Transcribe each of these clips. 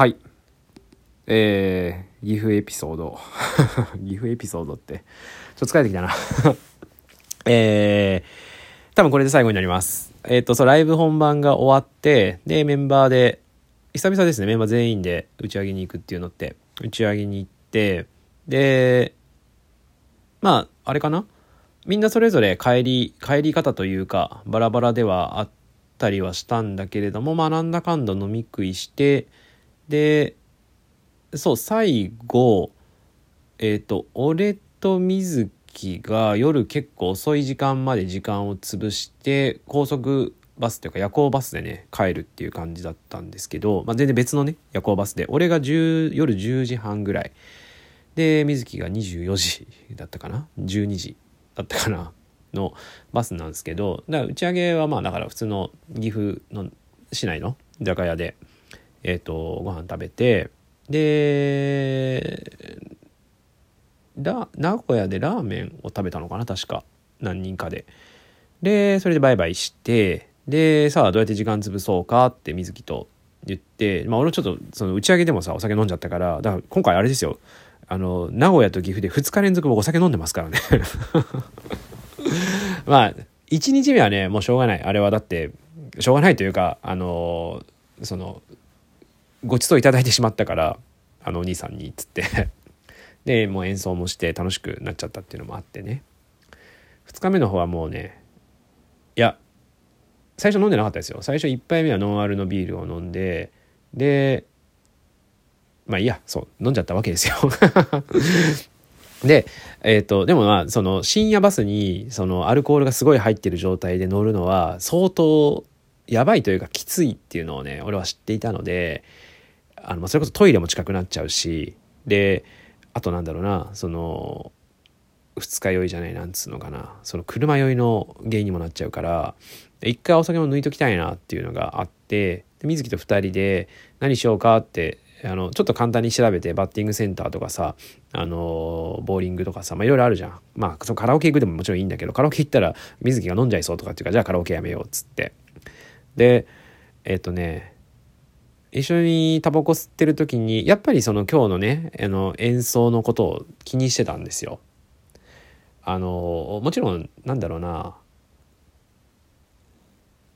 はい。えー、岐阜エピソード。岐阜エピソードって、ちょっと疲れてきたな。えー、多分これで最後になります。えっ、と、そう、ライブ本番が終わって、で、メンバーで、久々ですね、メンバー全員で打ち上げに行くっていうのって、打ち上げに行って、で、まあ、あれかな？みんなそれぞれ帰り、帰り方というか、バラバラではあったりはしたんだけれども、まあ、なんだかんだ飲み食いして、で、そう、最後、えっ、と、俺と水木が夜結構遅い時間まで時間を潰して、高速バスというか夜行バスでね、帰るっていう感じだったんですけど、まあ、全然別のね、夜行バスで、俺が10夜10時半ぐらい、で、水木が24時だったかな ?12 時だったかな？のバスなんですけど、だから打ち上げはまあだから普通の岐阜の市内の居酒屋で、えっ、と、ご飯食べて、で、名古屋でラーメンを食べたのかな確か。何人かで。で、それでバイバイして、で、さあどうやって時間潰そうかって水木と言って、まあ俺ちょっとその打ち上げでもさ、お酒飲んじゃったから、だから今回あれですよ。あの、名古屋と岐阜で2日連続僕お酒飲んでますからね。まあ、1日目はね、もうしょうがない。あれはだって、しょうがないというか、あの、その、ごちそういただいてしまったから、あのお兄さんにっ、つって。で、もう演奏もして楽しくなっちゃったっていうのもあってね。2日目の方はもうね、いや、最初飲んでなかったですよ。最初1杯目はノンアルのビールを飲んで、で、まあいいや、そう、飲んじゃったわけですよ。で、えっ、と、でもまあ、その深夜バスに、そのアルコールがすごい入ってる状態で乗るのは、相当やばいというかきついっていうのをね、俺は知っていたので、あの、それこそトイレも近くなっちゃうし、で、あとなんだろうな、その、二日酔いじゃない、なんつうのかな、その車酔いの原因にもなっちゃうから、一回お酒も抜いときたいなっていうのがあって、で水木と二人で何しようかって、あの、ちょっと簡単に調べて、バッティングセンターとかさ、あの、ボーリングとかさ、いろいろあるじゃん。まあ、そのカラオケ行くでももちろんいいんだけど、カラオケ行ったら水木が飲んじゃいそうとかっていうか、じゃあカラオケやめようっつって。で、えっ、とね、一緒にタバコ吸ってる時にやっぱりその今日のねあの演奏のことを気にしてたんですよ。あのもちろんなんだろうな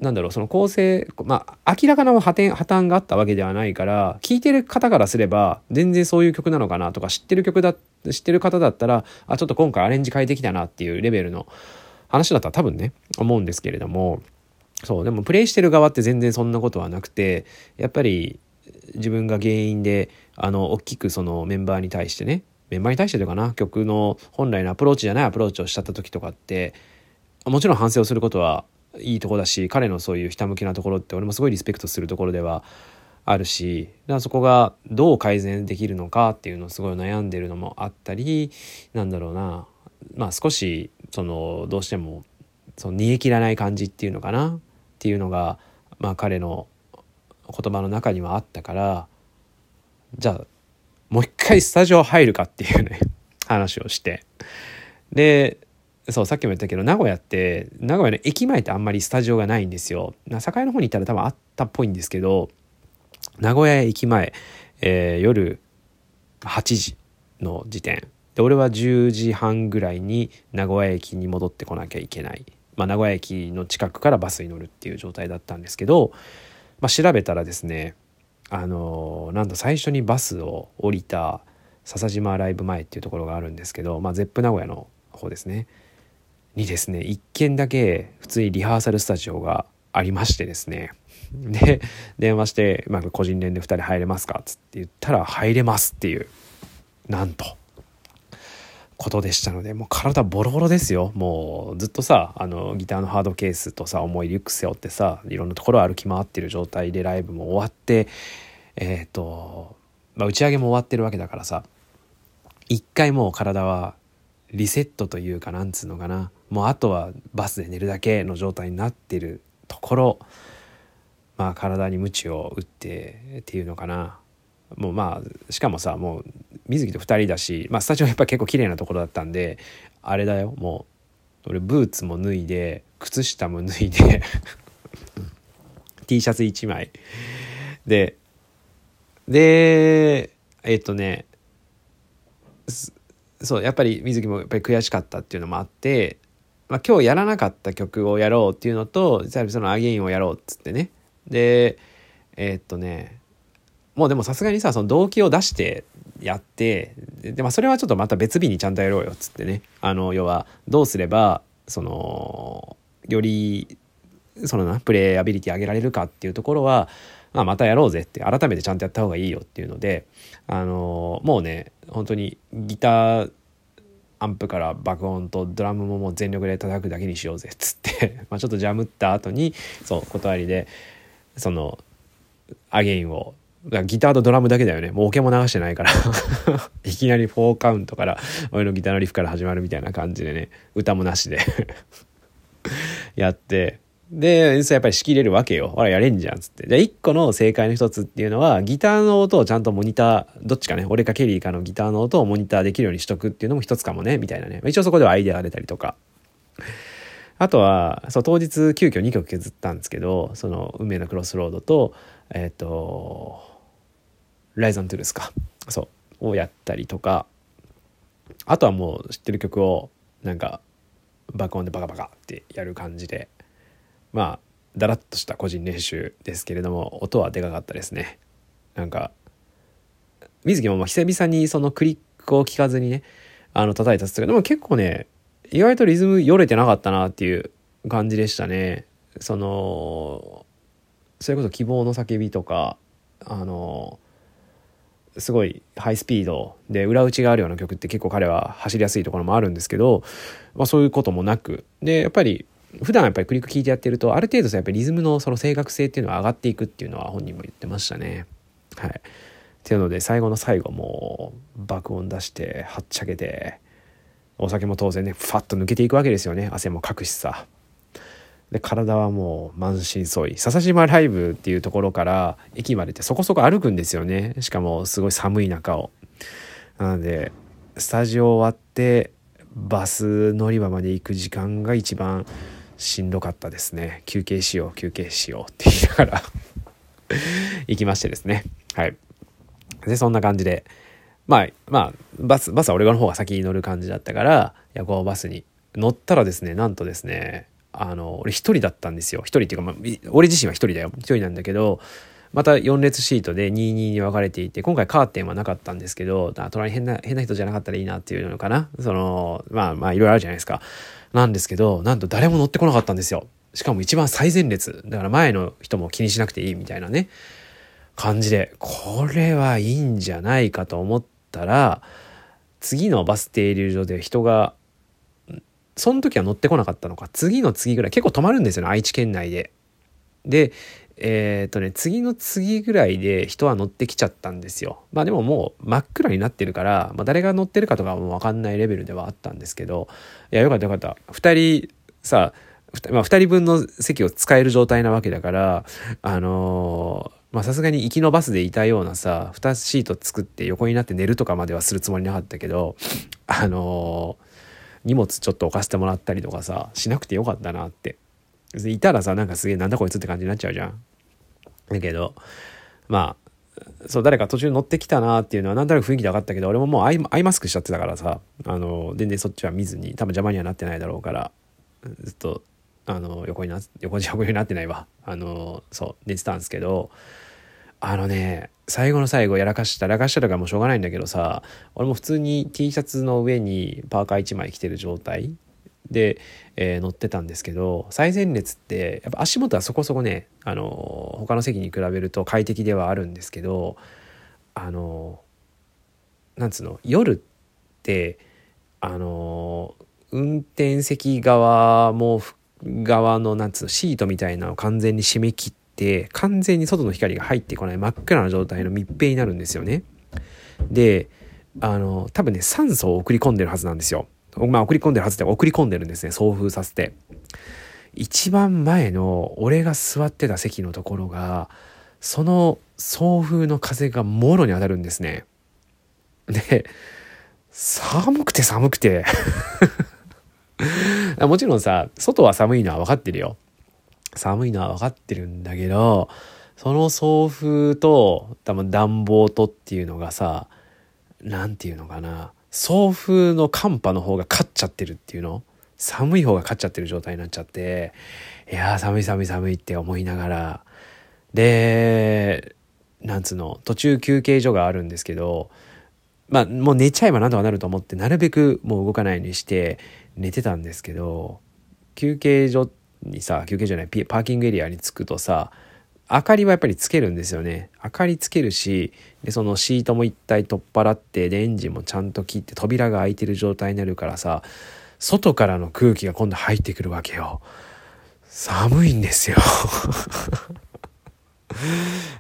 なんだろうその構成まあ明らかな破点破綻があったわけではないから聴いてる方からすれば全然そういう曲なのかなとか知ってる曲だ知ってる方だったらあちょっと今回アレンジ変えてきたなっていうレベルの話だったら多分ね思うんですけれどもそうでもプレイしてる側って全然そんなことはなくてやっぱり自分が原因であの大きくそのメンバーに対してねメンバーに対してというかな曲の本来のアプローチじゃないアプローチをしちゃった時とかってもちろん反省をすることはいいとこだし彼のそういうひたむきなところって俺もすごいリスペクトするところではあるしだからそこがどう改善できるのかっていうのをすごい悩んでるのもあったりなんだろうなまあ少しそのどうしてもその煮え切らない感じっていうのかな。っていうのがまあ彼の言葉の中にはあったからじゃあもう一回スタジオ入るかっていうね 話をして。でそうさっきも言ったけど名古屋って名古屋の駅前ってあんまりスタジオがないんですよ。な栄の方に行ったら多分あったっぽいんですけど名古屋駅前、えー夜8時の時点。で俺は10時半ぐらいに名古屋駅に戻ってこなきゃいけない、まあ、名古屋駅の近くからバスに乗るっていう状態だったんですけど、まあ、調べたらですねあのーなんと最初にバスを降りた笹島ライブ前っていうところがあるんですけど、まあ、ゼップ名古屋の方ですね。にですね一軒だけ普通にリハーサルスタジオがありましてですね。で電話して、まあ、個人連で2人入れますかっつって言ったら入れますっていうなんと。ことでしたのでもう体ボロボロですよ。もうずっとさあのギターのハードケースとさ重いリュック背負ってさいろんなところを歩き回ってる状態でライブも終わってえっ、と、まあ、打ち上げも終わってるわけだからさ一回もう体はリセットというかなんつうのかな。もうあとはバスで寝るだけの状態になってるところまあ体に鞭を打ってっていうのかな。もうまあしかもさもう水木と2人だし、まあ、スタジオやっぱ結構綺麗なところだったんであれだよもう俺ブーツも脱いで靴下も脱いで T シャツ1枚でで、えっとね、そう、やっぱり水木もやっぱり悔しかったっていうのもあって、まあ、今日やらなかった曲をやろうっていうのと、そのアゲインをやろうっつってね。で、え、っとね、もうでもさすがにさ、その動機を出してやって、で、まあそれはちょっとまた別日にちゃんとやろうよっつってね。あの、要は、どうすれば、その、より、そのな、プレイアビリティ上げられるかっていうところは、まあ、またやろうぜって改めてちゃんとやった方がいいよっていうのであのもうね本当にギターアンプから爆音とドラムももう全力で叩くだけにしようぜっつって まあちょっとジャムった後にそう断りでそのアゲインをギターとドラムだけだよね。もうオケも流してないから いきなり4カウントから俺のギターのリフから始まるみたいな感じでね、歌もなしで やって、で、演奏やっぱり仕切れるわけよ。ほら、やれんじゃん、つって。じゃあ、一個の正解の一つっていうのは、ギターの音をちゃんとモニター、どっちかね、俺かケリーかのギターの音をモニターできるようにしとくっていうのも一つかもね、みたいなね。一応そこではアイデアが出たりとか。あとは、そう、当日急遽2曲削ったんですけど、その、運命のクロスロードと、えっ、ー、と、ライザントゥルスか。そう、をやったりとか、あとはもう知ってる曲を、なんか、爆音でバカバカってやる感じで、まあだらっとした個人練習ですけれども音はでかかったですね。なんか水木もまあ久々にそのクリックを聞かずにねあの叩いたっつったけどでも結構ね意外とリズムよれてなかったなっていう感じでしたね。そのそれこそ希望の叫びとかあのすごいハイスピードで裏打ちがあるような曲って結構彼は走りやすいところもあるんですけど、まあ、そういうこともなくでやっぱり普段やっぱりクリック聞いてやってるとある程度さやっぱりリズムのその正確性っていうのは上がっていくっていうのは本人も言ってましたね。はい。っていうので最後の最後も爆音出してはっちゃけてお酒も当然ねファッと抜けていくわけですよね汗もかくしさ。で体はもう満身創痍。笹島ライブっていうところから駅までってそこそこ歩くんですよね。しかもすごい寒い中を。なのでスタジオ終わってバス乗り場まで行く時間が一番しんどかったですね。休憩しよう休憩しようって言いながら。行きましてですね。はい。でそんな感じで。まあまあバスバスは俺の方が先に乗る感じだったから夜行バスに乗ったらですねなんとですねあの俺一人だったんですよ。一人っていうか、まあ、俺自身は一人だよ。一人なんだけどまた4列シートで22に分かれていて今回カーテンはなかったんですけど隣変な変な人じゃなかったらいいなっていうのかな。そのまあまあいろいろあるじゃないですか。なんですけど、なんと誰も乗ってこなかったんですよ。しかも一番最前列。だから前の人も気にしなくていいみたいなね、感じで、これはいいんじゃないかと思ったら、次のバス停留所で人が、その時は乗ってこなかったのか、次の次ぐらい、結構止まるんですよね、愛知県内で。で、えっ、とね、次の次ぐらいで人は乗ってきちゃったんですよ。まあでももう真っ暗になってるから、まあ、誰が乗ってるかとかもわかんないレベルではあったんですけど、いや、よかったよかった。二人さ、まあ、二人分の席を使える状態なわけだから、あのー、まあさすがに行きのバスでいたようなさ、二シート作って横になって寝るとかまではするつもりなかったけど、あのー、荷物ちょっと置かせてもらったりとかさ、しなくてよかったなっていたらさ、なんかすげえなんだこいつって感じになっちゃうじゃん。だけど、まあ、そう、誰か途中乗ってきたなっていうのはなんとなく雰囲気で分かったけど、俺ももうアイアイマスクしちゃってたからさ、あの、全然そっちは見ずに、多分邪魔にはなってないだろうから、ずっと、あの、横にな、横に横になってないわ。あの、そう、寝てたんですけど、あのね、最後の最後やらかした、らかしたとかもうしょうがないんだけどさ、俺も普通に T シャツの上にパーカー1枚着てる状態で、えー、乗ってたんですけど最前列ってやっぱ足元はそこそこねあの他の席に比べると快適ではあるんですけどあのなんつうの夜ってあの運転席側も側のなんつうのシートみたいなのを完全に締め切って完全に外の光が入ってこない真っ暗な状態の密閉になるんですよね。であの多分ね酸素を送り込んでるはずなんですよ。まあ送り込んでるはずで送り込んでるんですね送風させて一番前の俺が座ってた席のところがその送風の風がもろに当たるんですねで寒くて寒くて もちろんさ外は寒いのは分かってるよ寒いのは分かってるんだけどその送風と多分暖房とっていうのがさ何て言うのかな送風の寒波の方が勝っちゃってるっていうの？寒い方が勝っちゃってる状態になっちゃっていやー寒い寒い寒いって思いながら。でなんつうの途中休憩所があるんですけどまあもう寝ちゃえばなんとかなると思ってなるべくもう動かないようにして寝てたんですけど休憩所ってにさ休憩じゃないパーキングエリアに着くとさ明かりはやっぱりつけるんですよね。明かりつけるし、で、そのシートも一体取っ払って、で、エンジンもちゃんと切って扉が開いてる状態になるからさ、外からの空気が今度入ってくるわけよ。寒いんですよ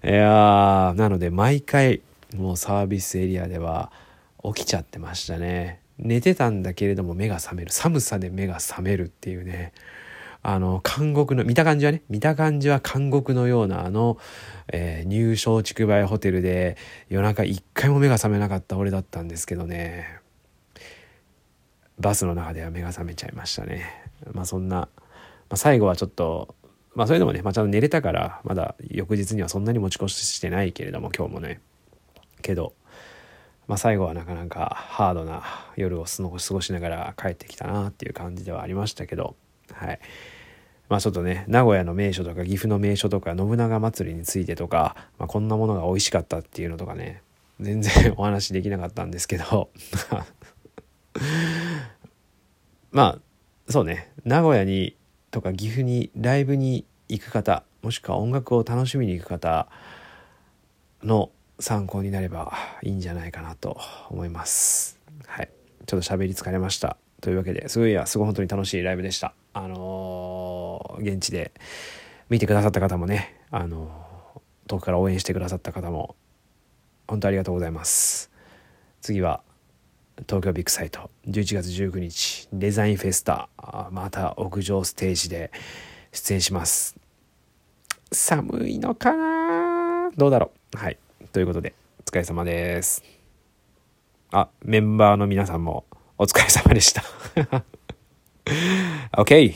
いやー、なので毎回、もうサービスエリアでは起きちゃってましたね。寝てたんだけれども目が覚める。寒さで目が覚めるっていうね。あの、監獄の、見た感じはね、見た感じは監獄のようなあの、えー、入賞竹梅ホテルで夜中一回も目が覚めなかった俺だったんですけどね。バスの中では目が覚めちゃいましたね。まあそんな、まあ、最後はちょっと、まあそれでもね、まあちゃんと寝れたから、まだ翌日にはそんなに持ち越してないけれども、今日もね。けど、まあ最後はなかなかハードな夜を過ごしながら帰ってきたなっていう感じではありましたけど、はい。まあちょっとね、名古屋の名所とか岐阜の名所とか信長祭りについてとか、まあ、こんなものが美味しかったっていうのとかね、全然 お話できなかったんですけど まあ、そうね、名古屋にとか岐阜にライブに行く方、もしくは音楽を楽しみに行く方の参考になればいいんじゃないかなと思います。はい。ちょっと喋り疲れました。というわけで、すごいや、すごい本当に楽しいライブでした。あのー、現地で見てくださった方もね、あの、遠くから応援してくださった方も、本当ありがとうございます。次は、東京ビッグサイト、11月19日、デザインフェスタ、また屋上ステージで出演します。寒いのかな？どうだろう？はい。ということで、お疲れ様です。あ、メンバーの皆さんもお疲れ様でした。OK